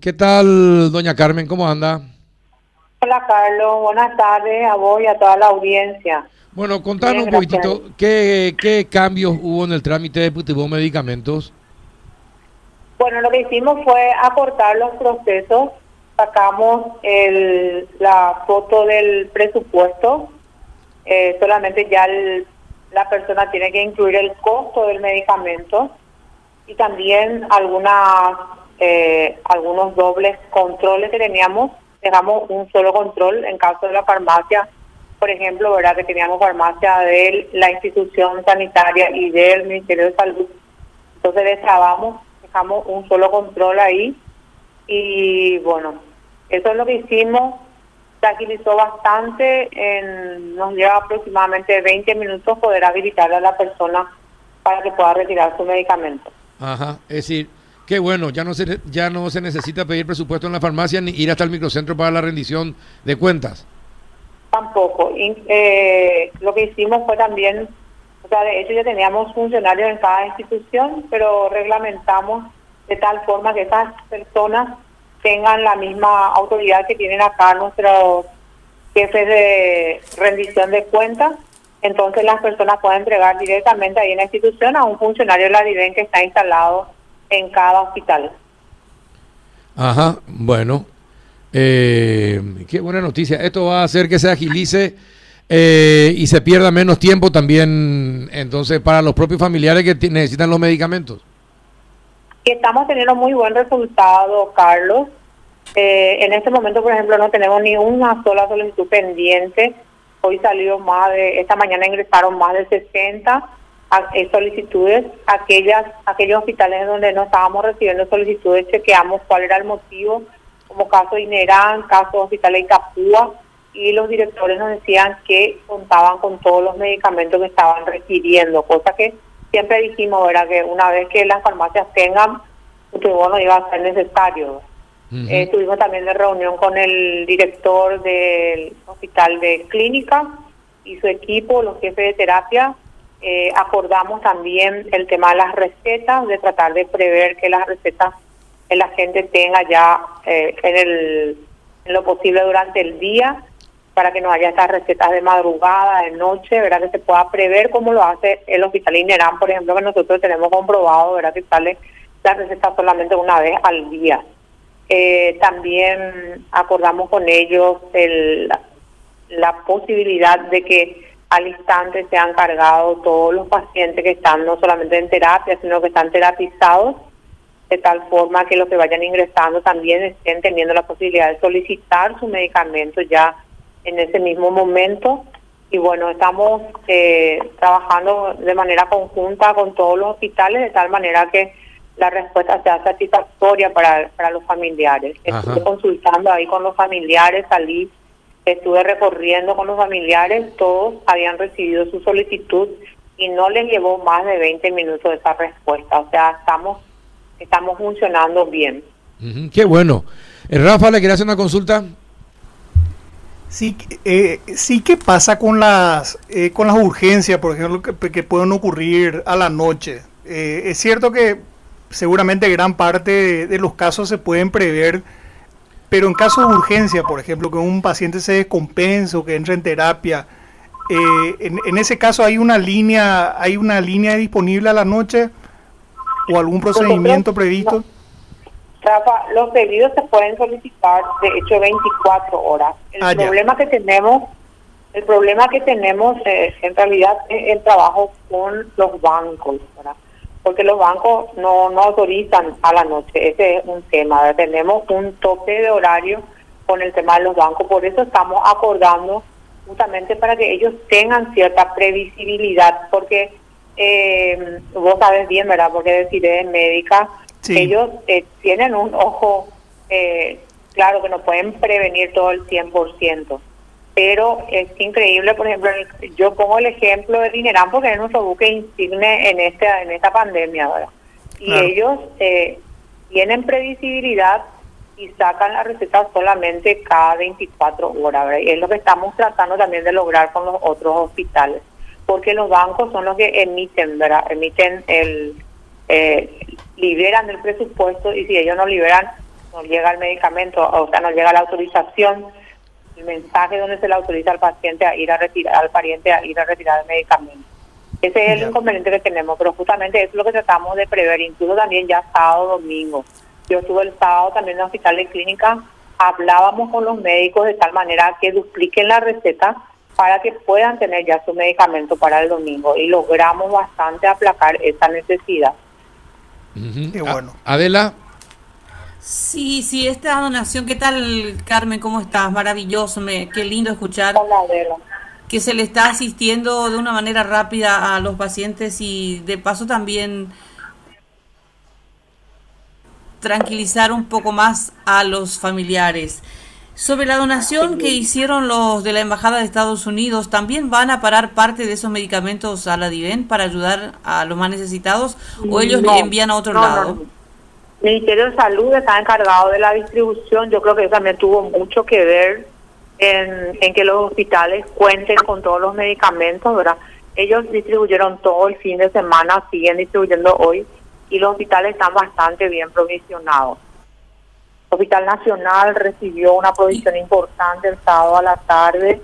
¿Qué tal, doña Carmen? ¿Cómo anda? Hola, Carlos. Buenas tardes a vos y a toda la audiencia. Bueno, contanos un poquitito, ¿qué, ¿qué, cambios hubo en el trámite de Putibón Medicamentos? Bueno, lo que hicimos fue acortar los procesos, sacamos el, la foto del presupuesto, eh, solamente ya la persona tiene que incluir el costo del medicamento y también algunas eh, algunos dobles controles que teníamos, dejamos un solo control en caso de la farmacia, por ejemplo, verdad que teníamos farmacia de la institución sanitaria y del Ministerio de Salud. Entonces destrabamos, dejamos un solo control ahí y bueno, eso es lo que hicimos. Se agilizó bastante, en, nos lleva aproximadamente 20 minutos poder habilitar a la persona para que pueda retirar su medicamento. Ajá, es decir, Qué bueno, ya no se ya no se necesita pedir presupuesto en la farmacia ni ir hasta el microcentro para la rendición de cuentas. Tampoco. Eh, lo que hicimos fue también, o sea, de hecho ya teníamos funcionarios en cada institución, pero reglamentamos de tal forma que esas personas tengan la misma autoridad que tienen acá nuestros jefes de rendición de cuentas. Entonces las personas pueden entregar directamente ahí en la institución a un funcionario de la DIVEN que está instalado en cada hospital. Ajá, bueno. Eh, qué buena noticia. Esto va a hacer que se agilice eh, y se pierda menos tiempo también, entonces, para los propios familiares que necesitan los medicamentos. Estamos teniendo muy buen resultado, Carlos. Eh, en este momento, por ejemplo, no tenemos ni una sola solicitud pendiente. Hoy salió más de, esta mañana ingresaron más de 60 eh, solicitudes, aquellas aquellos hospitales donde no estábamos recibiendo solicitudes, chequeamos cuál era el motivo, como caso de Inerán, caso de Hospital de Capúa, y los directores nos decían que contaban con todos los medicamentos que estaban requiriendo, cosa que siempre dijimos, era que una vez que las farmacias tengan, pues no iba a ser necesario. Eh, tuvimos también de reunión con el director del hospital de clínica y su equipo, los jefes de terapia, eh, acordamos también el tema de las recetas, de tratar de prever que las recetas la gente tenga ya eh, en, el, en lo posible durante el día para que no haya estas recetas de madrugada, de noche, ¿verdad? Que se pueda prever como lo hace el Hospital Inerán, por ejemplo, que nosotros tenemos comprobado, ¿verdad? Que sale la receta solamente una vez al día. Eh, también acordamos con ellos el, la posibilidad de que al instante se han cargado todos los pacientes que están no solamente en terapia, sino que están terapizados, de tal forma que los que vayan ingresando también estén teniendo la posibilidad de solicitar su medicamento ya en ese mismo momento. Y bueno, estamos eh, trabajando de manera conjunta con todos los hospitales, de tal manera que la respuesta sea satisfactoria para, para los familiares. Estuve consultando ahí con los familiares, salí estuve recorriendo con los familiares, todos habían recibido su solicitud y no les llevó más de 20 minutos esa respuesta. O sea, estamos, estamos funcionando bien. qué bueno. Eh, Rafa, ¿le quería hacer una consulta? Sí, eh, sí, ¿qué pasa con las, eh, con las urgencias, por ejemplo, que, pueden ocurrir a la noche? Eh, es cierto que seguramente gran parte de los casos se pueden prever pero en caso de urgencia, por ejemplo, que un paciente se descompense o que entre en terapia, eh, en, ese caso hay una línea, hay una línea disponible a la noche o algún procedimiento previsto. Rafa, los pedidos se pueden solicitar de hecho 24 horas. El ah, problema que tenemos, el problema que tenemos eh, en realidad es el trabajo con los bancos, ¿verdad? Porque los bancos no, no autorizan a la noche. Ese es un tema. Tenemos un tope de horario con el tema de los bancos, por eso estamos acordando justamente para que ellos tengan cierta previsibilidad, porque eh, vos sabes bien, ¿verdad? Porque deciré médica, ellos eh, tienen un ojo, eh, claro que no pueden prevenir todo el 100% pero es increíble, por ejemplo, yo pongo el ejemplo de Dinerán porque es nuestro buque insigne en esta, en esta pandemia, ¿verdad? Y ellos eh, tienen previsibilidad y sacan la receta solamente cada 24 horas, ¿verdad? Y es lo que estamos tratando también de lograr con los otros hospitales, porque los bancos son los que emiten, ¿verdad? Emiten el, eh, liberan el presupuesto y si ellos no liberan, no llega el medicamento, o sea, no llega la autorización, el mensaje donde se le autoriza al paciente a ir a retirar, al pariente a ir a retirar el medicamento. Ese es el inconveniente que tenemos, pero justamente eso es lo que tratamos de prever, incluso también ya sábado, domingo. Yo estuve el sábado también en el hospital de clínica, hablábamos con los médicos de tal manera que dupliquen la receta para que puedan tener ya su medicamento para el domingo y logramos bastante aplacar esa necesidad. Qué bueno. Adela. Sí, sí, esta donación, ¿qué tal Carmen? ¿Cómo estás? Maravilloso, me, qué lindo escuchar. Hola, Adela que se le está asistiendo de una manera rápida a los pacientes y de paso también tranquilizar un poco más a los familiares. Sobre la donación que hicieron los de la Embajada de Estados Unidos, ¿también van a parar parte de esos medicamentos a la DIVEN para ayudar a los más necesitados o ellos le envían a otro lado? Ministerio de Salud está encargado de la distribución, yo creo que eso también tuvo mucho que ver en, que los hospitales cuenten con todos los medicamentos, ¿verdad? Ellos distribuyeron todo el fin de semana, siguen distribuyendo hoy y los hospitales están bastante bien provisionados. El Hospital Nacional recibió una provisión importante el sábado a la tarde,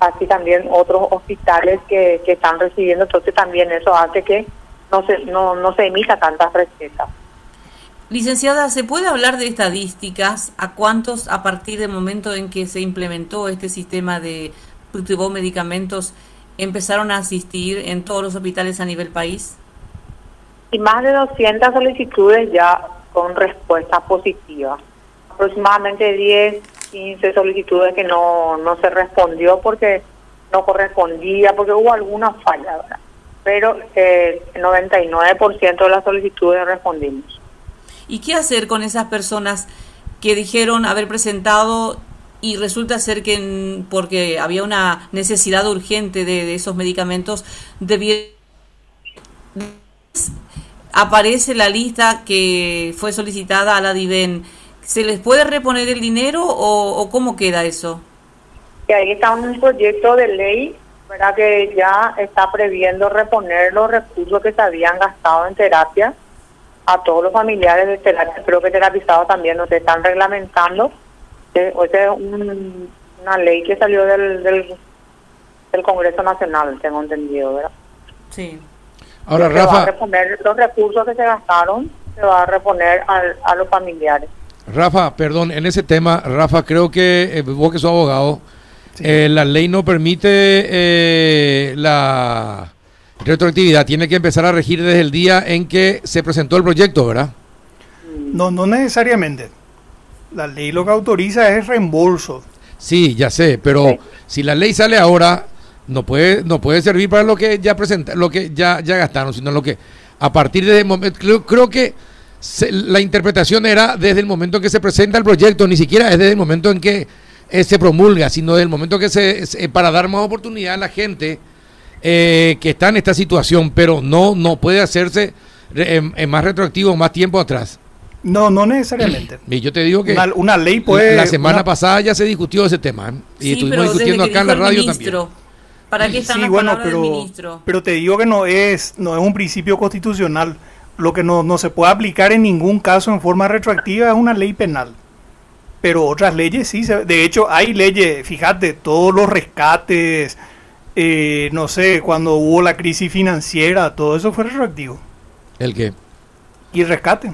así también otros hospitales que, que están recibiendo, entonces también eso hace que no se, no, no se emita tantas recetas. Licenciada, ¿se puede hablar de estadísticas? ¿A cuántos a partir del momento en que se implementó este sistema de medicamentos empezaron a asistir en todos los hospitales a nivel país? Y más de 200 solicitudes ya con respuesta positiva. Aproximadamente 10, 15 solicitudes que no, no se respondió porque no correspondía, porque hubo alguna falla. Pero eh, el 99% de las solicitudes respondimos. ¿Y qué hacer con esas personas que dijeron haber presentado y resulta ser que porque había una necesidad urgente de, esos medicamentos, aparece la lista que fue solicitada a la DIVEN. ¿Se les puede reponer el dinero o, cómo queda eso? ahí está un proyecto de ley ¿verdad? que ya está previendo reponer los recursos que se habían gastado en terapia a todos los familiares de terapia, creo que terapizados también nos están reglamentando. Eh, esa es una ley que salió del, del, Congreso Nacional, tengo entendido, ¿verdad? Sí. Ahora, Rafa. Va a reponer los recursos que se gastaron, se va a reponer a los familiares. Rafa, perdón, en ese tema, Rafa, creo que eh, vos que sos abogado, eh, la ley no permite eh, la retroactividad tiene que empezar a regir desde el día en que se presentó el proyecto, ¿verdad? No, no necesariamente. La ley lo que autoriza es reembolso. Sí, ya sé, pero si la ley sale ahora, no puede, no puede servir para lo que ya presenta, lo que ya, ya gastaron, sino lo que a partir de momento, creo, creo que la interpretación era desde el momento en que se presenta el proyecto, ni siquiera es desde el momento en que eh, se promulga, sino desde el momento que se, para dar más oportunidad a la gente eh, que está en esta situación, pero no, no puede hacerse en, más retroactivo, más tiempo atrás. No, no necesariamente. Y yo te digo que una, ley puede... La semana pasada ya se discutió ese tema ¿eh? y estuvimos discutiendo acá en la radio también. ¿Para qué están sí, bueno, pero, pero te digo que no es, no es un principio constitucional. Lo que no, no se puede aplicar en ningún caso en forma retroactiva es una ley penal. Pero otras leyes sí. de hecho, hay leyes, fíjate, todos los rescates, eh, no sé, cuando hubo la crisis financiera, todo eso fue retroactivo. ¿El qué? Y el rescate.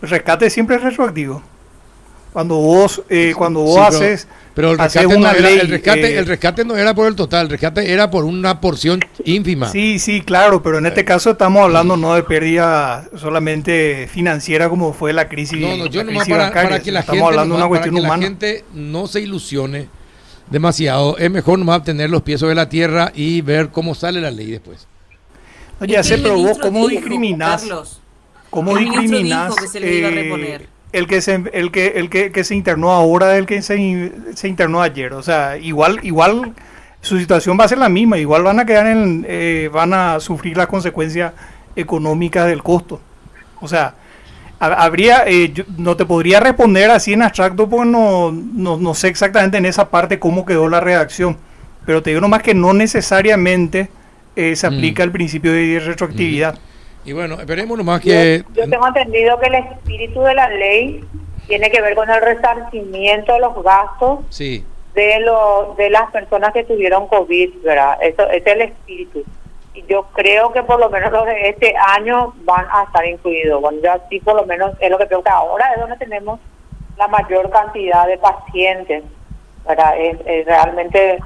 El rescate siempre es retroactivo. Cuando vos, eh, cuando vos haces, pero, el rescate, una ley, el, rescate, eh, el rescate no era por el total, el rescate era por una porción ínfima. Sí, sí, claro, pero en este caso estamos hablando no de pérdida solamente financiera como fue la crisis. No, no, yo nomás para, para, que la estamos gente, hablando de una cuestión para que la gente no se ilusione demasiado. Es mejor nomás tener los pies sobre la tierra y ver cómo sale la ley después. Oye, se pero vos, ¿cómo discriminás? ¿Cómo discriminás eh, el que se el que el que, se internó ahora del que se, se, internó ayer? O sea, igual igual su situación va a ser la misma, igual van a quedar en eh, van a sufrir las consecuencias económicas del costo. O sea, habría, eh, no te podría responder así en abstracto porque no, no, sé exactamente en esa parte cómo quedó la redacción, pero te digo nomás que no necesariamente eh, se aplica mm. el principio de retroactividad. Y bueno, esperemos nomás que... Yo tengo entendido que el espíritu de la ley tiene que ver con el resarcimiento de los gastos Sí. de lo, de las personas que tuvieron COVID, ¿verdad? Eso es el espíritu. Yo creo que por lo menos los de este año van a estar incluidos. Bueno, yo así por lo menos es lo que creo que ahora es donde tenemos la mayor cantidad de pacientes, ¿verdad? Es, es realmente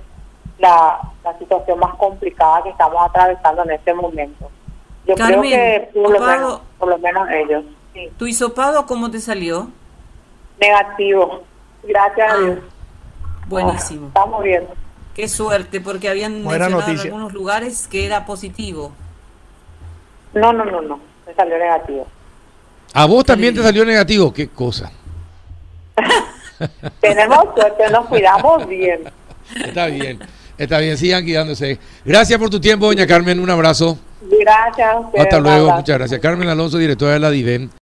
la, la situación más complicada que estamos atravesando en este momento. Yo Carmen, creo que por lo, menos, por lo menos ellos, sí. ¿Tu hisopado cómo te salió? Negativo. Gracias a Ah, Dios. Buenísimo. Estamos bien. Qué suerte, porque habían Buena mencionado en algunos lugares que era positivo. No, no, no, no. Me salió negativo. A vos también te salió negativo. Qué cosa. Tenemos suerte, nos cuidamos bien. Está bien. Está bien. Sigan cuidándose. Gracias por tu tiempo, doña Carmen. Un abrazo. Gracias. a Hasta luego. Muchas gracias. Carmen Alonso, directora de la DIVEN.